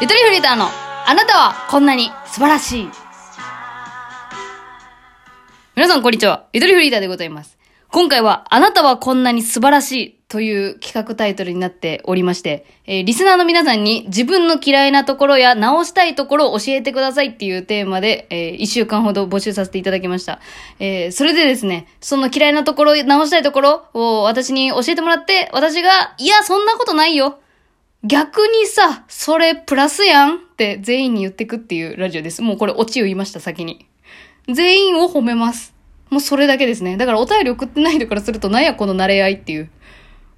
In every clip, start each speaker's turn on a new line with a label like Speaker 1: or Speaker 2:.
Speaker 1: ゆとりフリーターの、あなたはこんなに素晴らしい。皆さんこんにちは。ゆとりフリーターでございます。今回は、あなたはこんなに素晴らしいという企画タイトルになっておりまして、えーリスナーの皆さんに自分の嫌いなところや直したいところを教えてくださいっていうテーマで、えー一週間ほど募集させていただきました。えーそれでですね、その嫌いなところ、直したいところを私に教えてもらって、私が、いや、そんなことないよ。逆にさ、それプラスやんって全員に言ってくっていうラジオです。もうこれオチを言いました、先に。全員を褒めます。もうそれだけですね。だからお便り送ってない人からすると、なんやこの慣れ合いっていう。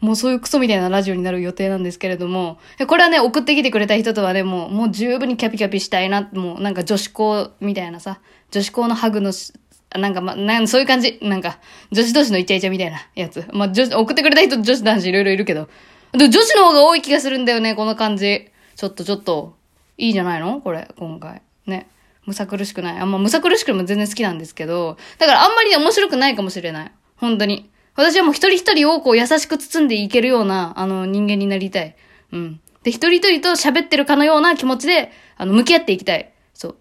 Speaker 1: もうそういうクソみたいなラジオになる予定なんですけれども、これはね、送ってきてくれた人とはね、もう、もう十分にキャピキャピしたいな、もうなんか女子校みたいなさ、女子校のハグのし、なんかま、なんそういう感じ。なんか、女子同士のイチャイチャみたいなやつ。まあ、女子、送ってくれた人女子男子いろいろいるけど。で女子の方が多い気がするんだよね、この感じ。ちょっとちょっと、いいじゃないの？これ、今回。ね。むさ苦しくない。あんまむさ苦しくも全然好きなんですけど、だからあんまり面白くないかもしれない。本当に。私はもう一人一人をこう優しく包んでいけるような、あの人間になりたい。うん。で、一人一人と喋ってるかのような気持ちで、あの、向き合っていきたい。そう。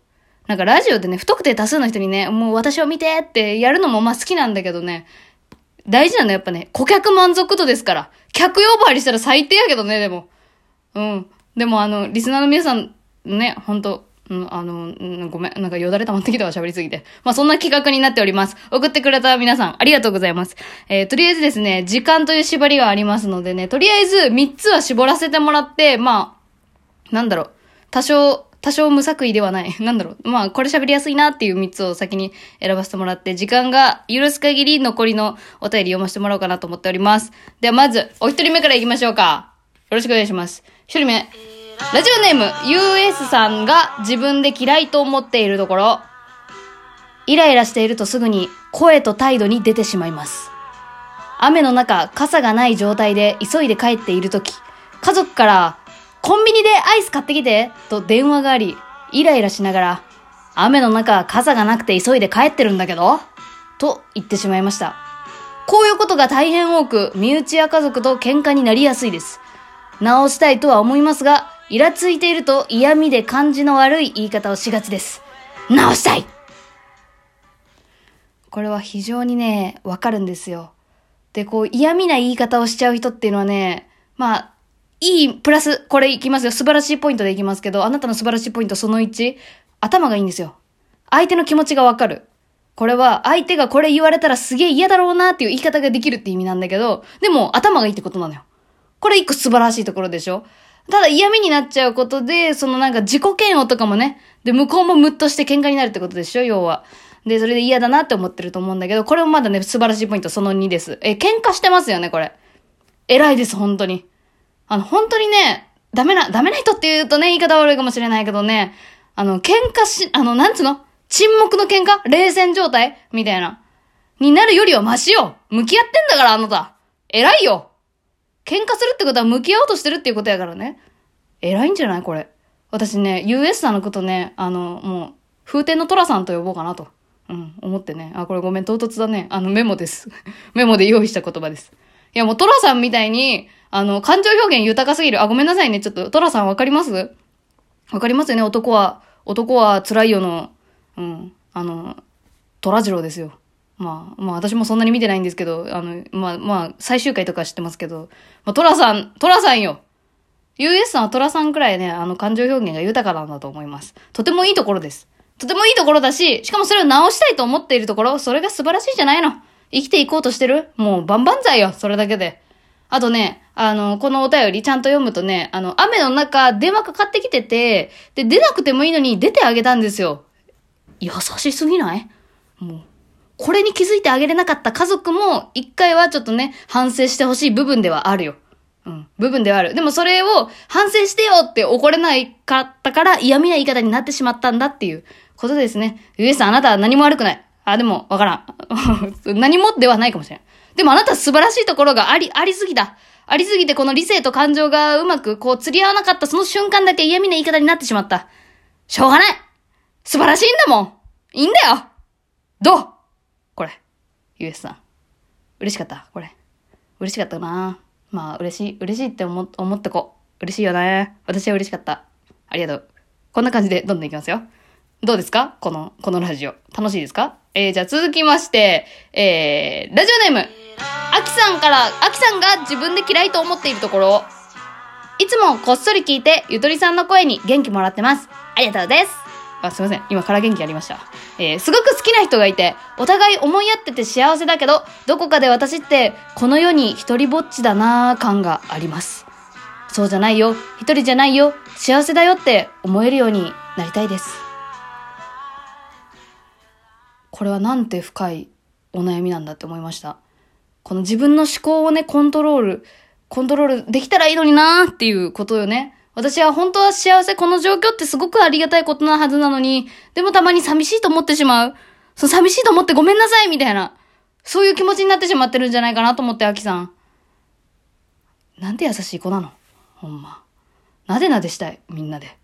Speaker 1: なんかラジオでね、不特定多数の人にね、もう私を見てってやるのもまあ好きなんだけどね、大事なのやっぱね、顧客満足度ですから。客呼ばわりしたら最低やけどね、でも。うん。でもあの、リスナーの皆さん、ね、本当うん、あの、うんごめん、なんかよだれ溜まってきたわ、喋りすぎて。まあ、そんな企画になっております。送ってくれた皆さん、ありがとうございます。えー、とりあえずですね、時間という縛りがありますのでね、とりあえず3つは絞らせてもらって、まあ、なんだろう、多少、多少無作為ではない。なんだろう。まあ、これ喋りやすいなっていう3つを先に選ばせてもらって、時間が許す限り残りのお便り読ませてもらおうかなと思っております。では、まず、お一人目から行きましょうか。よろしくお願いします。一人目。ラジオネーム、US さんが自分で嫌いと思っているところ。イライラしているとすぐに声と態度に出てしまいます。雨の中、傘がない状態で急いで帰っているとき、家族から、コンビニでアイス買ってきてと電話があり、イライラしながら、雨の中、傘がなくて急いで帰ってるんだけどと言ってしまいました。こういうことが大変多く、身内や家族と喧嘩になりやすいです。直したいとは思いますが、イラついていると嫌味で感じの悪い言い方をしがちです。直したいこれは非常にね、わかるんですよ。で、こう嫌味な言い方をしちゃう人っていうのはね、まあ、いい、プラス、これいきますよ。素晴らしいポイントでいきますけど、あなたの素晴らしいポイントその1、頭がいいんですよ。相手の気持ちがわかる。これは、相手がこれ言われたらすげえ嫌だろうなっていう言い方ができるって意味なんだけど、でも頭がいいってことなのよ。これ一個素晴らしいところでしょただ嫌味になっちゃうことで、そのなんか自己嫌悪とかもね、で、向こうもムッとして喧嘩になるってことでしょ要は。で、それで嫌だなって思ってると思うんだけど、これもまだね、素晴らしいポイントその2です。え、喧嘩してますよね、これ。偉いです、本当に。あの、本当にね、ダメな、ダメな人って言うとね、言い方悪いかもしれないけどね、あの、喧嘩し、あの、なんつうの？沈黙の喧嘩？冷戦状態？みたいな。になるよりはマシよ向き合ってんだから、あなた。偉いよ喧嘩するってことは向き合おうとしてるっていうことやからね。偉いんじゃないこれ？私ね、US さんのことね、あの、もう、風天の虎さんと呼ぼうかなと。うん、思ってね。あ、これごめん、唐突だね。あの、メモです。メモで用意した言葉です。いや、もう、トラさんみたいに、あの、感情表現豊かすぎる。あ、ごめんなさいね。ちょっと、トラさんわかります？わかりますよね？男は、男は辛いよの、うん、あの、トラジローですよ。まあ、まあ私もそんなに見てないんですけど、あの、まあ、まあ、最終回とか知ってますけど、まあ、トラさん、トラさんよ !US さんはトラさんくらいね、あの、感情表現が豊かなんだと思います。とてもいいところです。とてもいいところだし、しかもそれを直したいと思っているところ、それが素晴らしいじゃないの。生きていこうとしてる？もう、万々歳よ、それだけで。あとね、あの、このお便りちゃんと読むとね、あの、雨の中、電話かかってきてて、で、出なくてもいいのに出てあげたんですよ。優しすぎない？もう。これに気づいてあげれなかった家族も、一回はちょっとね、反省してほしい部分ではあるよ。うん。部分ではある。でもそれを反省してよって怒れないかったから嫌味な言い方になってしまったんだっていうことですね。上さんあなたは何も悪くない。あ、でもわからん。何もではないかもしれん。でもあなた素晴らしいところがあり、ありすぎた。ありすぎてこの理性と感情がうまくこう釣り合わなかったその瞬間だけ嫌味な言い方になってしまった。しょうがない素晴らしいんだもんいいんだよどう？これ。US さん。嬉しかったこれ。嬉しかったなまあ、嬉しい、嬉しいって思、思った子。嬉しいよね。私は嬉しかった。ありがとう。こんな感じでどんどんいきますよ。どうですか？この、このラジオ。楽しいですか？えー、じゃあ続きまして、えー、ラジオネーム。アキさんから、アキさんが自分で嫌いと思っているところ、いつもこっそり聞いて、ゆとりさんの声に元気もらってます。ありがとうです。あ、すいません。今から元気ありました。えー、すごく好きな人がいて、お互い思い合ってて幸せだけど、どこかで私って、この世に一人ぼっちだなー感があります。そうじゃないよ。一人じゃないよ。幸せだよって思えるようになりたいです。これはなんて深いお悩みなんだって思いました。この自分の思考をね、コントロール、コントロールできたらいいのになーっていうことよね。私は本当は幸せ、この状況ってすごくありがたいことなはずなのに、でもたまに寂しいと思ってしまう。そう、寂しいと思ってごめんなさいみたいな。そういう気持ちになってしまってるんじゃないかなと思って、アキさん。なんて優しい子なの？ほんま。なでなでしたい、みんなで。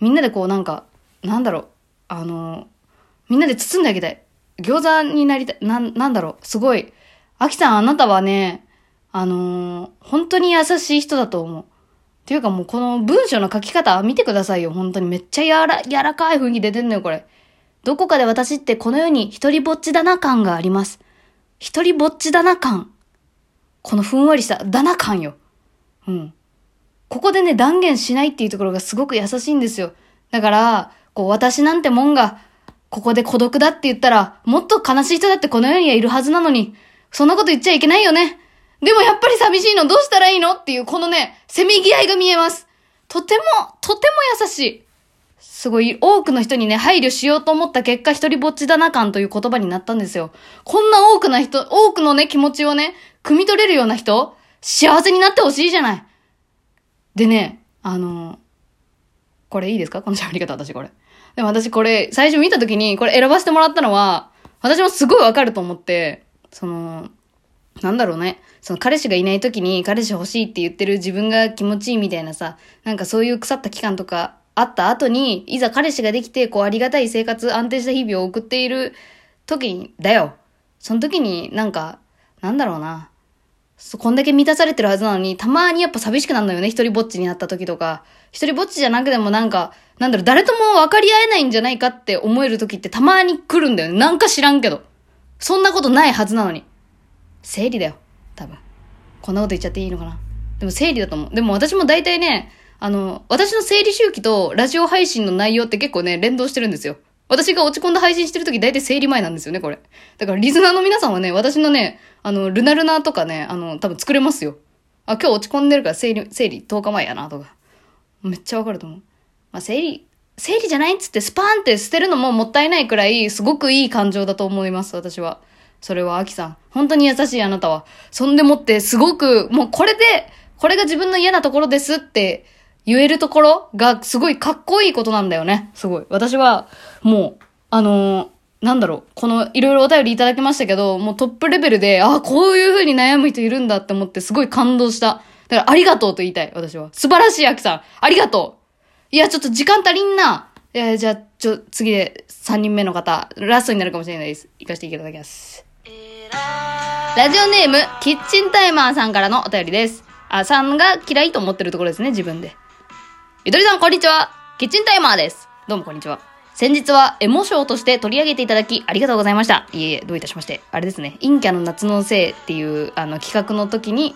Speaker 1: みんなでこうなんか、なんだろう、あの、みんなで包んであげたい。餃子になりたい、な、なんだろう、すごい。アキさん、あなたはね、あのー、本当に優しい人だと思う。っていうかもうこの文章の書き方見てくださいよ。本当にめっちゃやら、柔らかい雰囲気出てんのよ、これ。どこかで私ってこの世に一人ぼっちだな感があります。一人ぼっちだな感。このふんわりしただな感よ。うん。ここでね、断言しないっていうところがすごく優しいんですよ。だから、こう、私なんてもんが、ここで孤独だって言ったら、もっと悲しい人だってこの世にはいるはずなのに、そんなこと言っちゃいけないよね。でもやっぱり寂しいのどうしたらいいのっていうこのね、せめぎ合いが見えます。とても、とても優しい。すごい、多くの人にね、配慮しようと思った結果、一人ぼっちだな感という言葉になったんですよ。こんな多くな人、多くのね、気持ちをね、汲み取れるような人、幸せになってほしいじゃない。でね、あのこれいいですか？この喋り方、私これ。でも私これ、最初見た時に、これ選ばせてもらったのは、私もすごいわかると思って、その、なんだろうね。その彼氏がいない時に彼氏欲しいって言ってる自分が気持ちいいみたいなさ、なんかそういう腐った期間とかあった後に、いざ彼氏ができて、こうありがたい生活、安定した日々を送っている時に、だよ。その時になんか、なんだろうな。そこんだけ満たされてるはずなのに、たまにやっぱ寂しくなるのよね。一人ぼっちになった時とか。一人ぼっちじゃなくてもなんか、なんだろう、誰とも分かり合えないんじゃないかって思える時ってたまに来るんだよね。なんか知らんけど。そんなことないはずなのに。生理だよ。多分。こんなこと言っちゃっていいのかな。でも生理だと思う。でも私も大体ね、あの、私の生理周期とラジオ配信の内容って結構ね、連動してるんですよ。私が落ち込んだ配信してる時大体生理前なんですよね、これ。だからリズナーの皆さんはね、私のね、あの、ルナルナとかね、あの、多分作れますよ。あ、今日落ち込んでるから生理、生理10日前やな、とか。めっちゃわかると思う。まあ、生理、生理じゃないっつってスパーンって捨てるのももったいないくらい、すごくいい感情だと思います、私は。それは、アキさん。本当に優しいあなたは。そんでもって、すごく、もうこれで、これが自分の嫌なところですって言えるところが、すごいかっこいいことなんだよね。すごい。私は、もう、あのー、なんだろう、この、いろいろお便りいただきましたけど、もうトップレベルで、ああ、こういう風に悩む人いるんだって思って、すごい感動した。だから、ありがとうと言いたい、私は。素晴らしい、アキさん。ありがとう。いや、ちょっと時間足りんな。いや、じゃあ、ちょ、次で3人目の方、ラストになるかもしれないです。行かせていただきます。ラジオネーム、キッチンタイマーさんからのお便りです。あ、さんが嫌いと思ってるところですね、自分で。ゆとりさん、こんにちは。キッチンタイマーです。どうもこんにちは。先日はエモ賞として取り上げていただきありがとうございました。いえいえ、どういたしまして。あれですね、陰キャの夏のせいっていうあの企画の時に、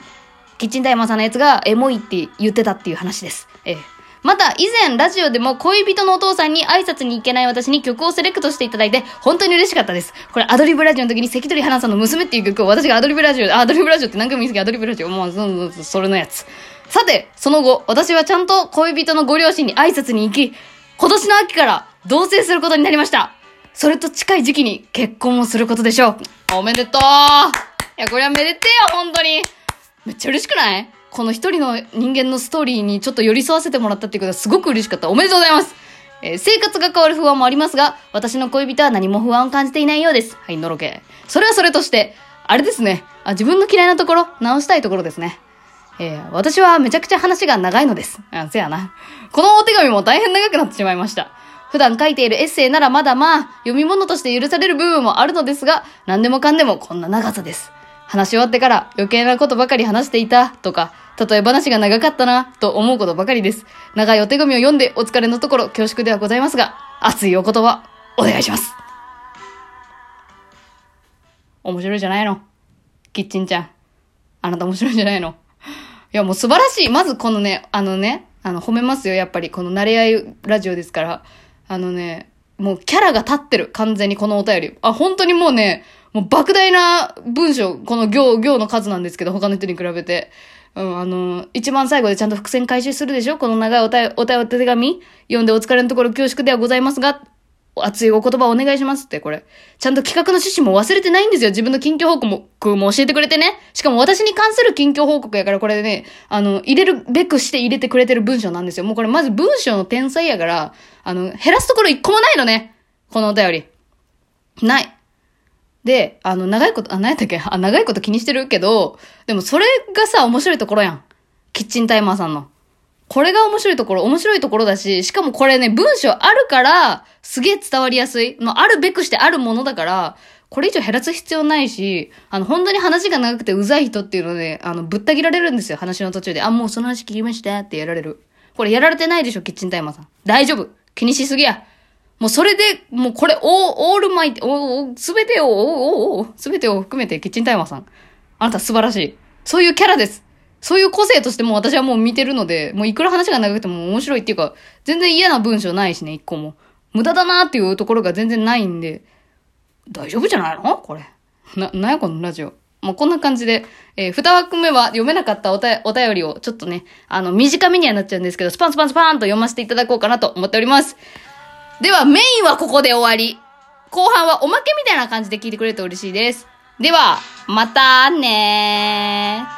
Speaker 1: キッチンタイマーさんのやつがエモいって言ってたっていう話です。ええ。また、以前ラジオでも恋人のお父さんに挨拶に行けない私に曲をセレクトしていただいて、本当に嬉しかったです。これアドリブラジオの時に関取花さんの娘っていう曲を私がアドリブラジオ、アドリブラジオって何回も言い過ぎアドリブラジオ、もう、そそそれのやつ。さて、その後、私はちゃんと恋人のご両親に挨拶に行き、今年の秋から同棲することになりました。それと近い時期に結婚をすることでしょう。おめでとういや、これはめでてよ、本当に。めっちゃ嬉しくない？この一人の人間のストーリーにちょっと寄り添わせてもらったっていうことはすごく嬉しかった。おめでとうございますえー、生活が変わる不安もありますが、私の恋人は何も不安を感じていないようです。はい、のろけ。それはそれとして、あれですね。あ、自分の嫌いなところ、直したいところですね。えー、私はめちゃくちゃ話が長いのです。あ、せやな。このお手紙も大変長くなってしまいました。普段書いているエッセイならまだまあ、読み物として許される部分もあるのですが、何でもかんでもこんな長さです。話し終わってから余計なことばかり話していたとか、例え話が長かったなと思うことばかりです。長いお手紙を読んでお疲れのところ恐縮ではございますが、熱いお言葉お願いします。面白いじゃないの。キッチンちゃん。あなた面白いじゃないのや、もう素晴らしい。まずこのね、あのね、あの、褒めますよ、やっぱり。この慣れ合いラジオですから。あのね、もうキャラが立ってる。完全にこのお便り。あ、本当にもうね、もう莫大な文章、この行、行の数なんですけど、他の人に比べて。うん、あの、一番最後でちゃんと伏線回収するでしょ？この長いおたおたお手紙？読んでお疲れのところ恐縮ではございますが、熱いお言葉お願いしますって、これ。ちゃんと企画の趣旨も忘れてないんですよ。自分の近況報告も教えてくれてね。しかも私に関する近況報告やから、これね、あの、入れるべくして入れてくれてる文章なんですよ。もうこれまず文章の天才やから、あの、減らすところ一個もないのね。このお便り。ない。で、あの、長いこと、あ、何やったっけ？あ、長いこと気にしてるけど、でもそれがさ、面白いところやん。キッチンタイマーさんの。これが面白いところ、面白いところだし、しかもこれね、文章あるから、すげえ伝わりやすい。まあ、あるべくしてあるものだから、これ以上減らす必要ないし、あの、本当に話が長くてうざい人っていうので、あの、ぶった切られるんですよ、話の途中で。あ、もうその話聞きましたってやられる。これやられてないでしょ、キッチンタイマーさん。大丈夫。気にしすぎや。もうそれで、もうこれ、オールマイテ、おすべてを、おおおすべてを含めてキッチンタイマーさん。あなた素晴らしい。そういうキャラです。そういう個性としても私はもう見てるので、もういくら話が長くても面白いっていうか、全然嫌な文章ないしね、一個も。無駄だなっていうところが全然ないんで、大丈夫じゃないの？これ。な、なやこのラジオ。もうこんな感じで、えー、二枠目は読めなかったおたお便りをちょっとね、あの、短めにはなっちゃうんですけど、スパンスパンスパーンと読ませていただこうかなと思っております。では、メインはここで終わり。後半はおまけみたいな感じで聞いてくれると嬉しいです。では、またねー。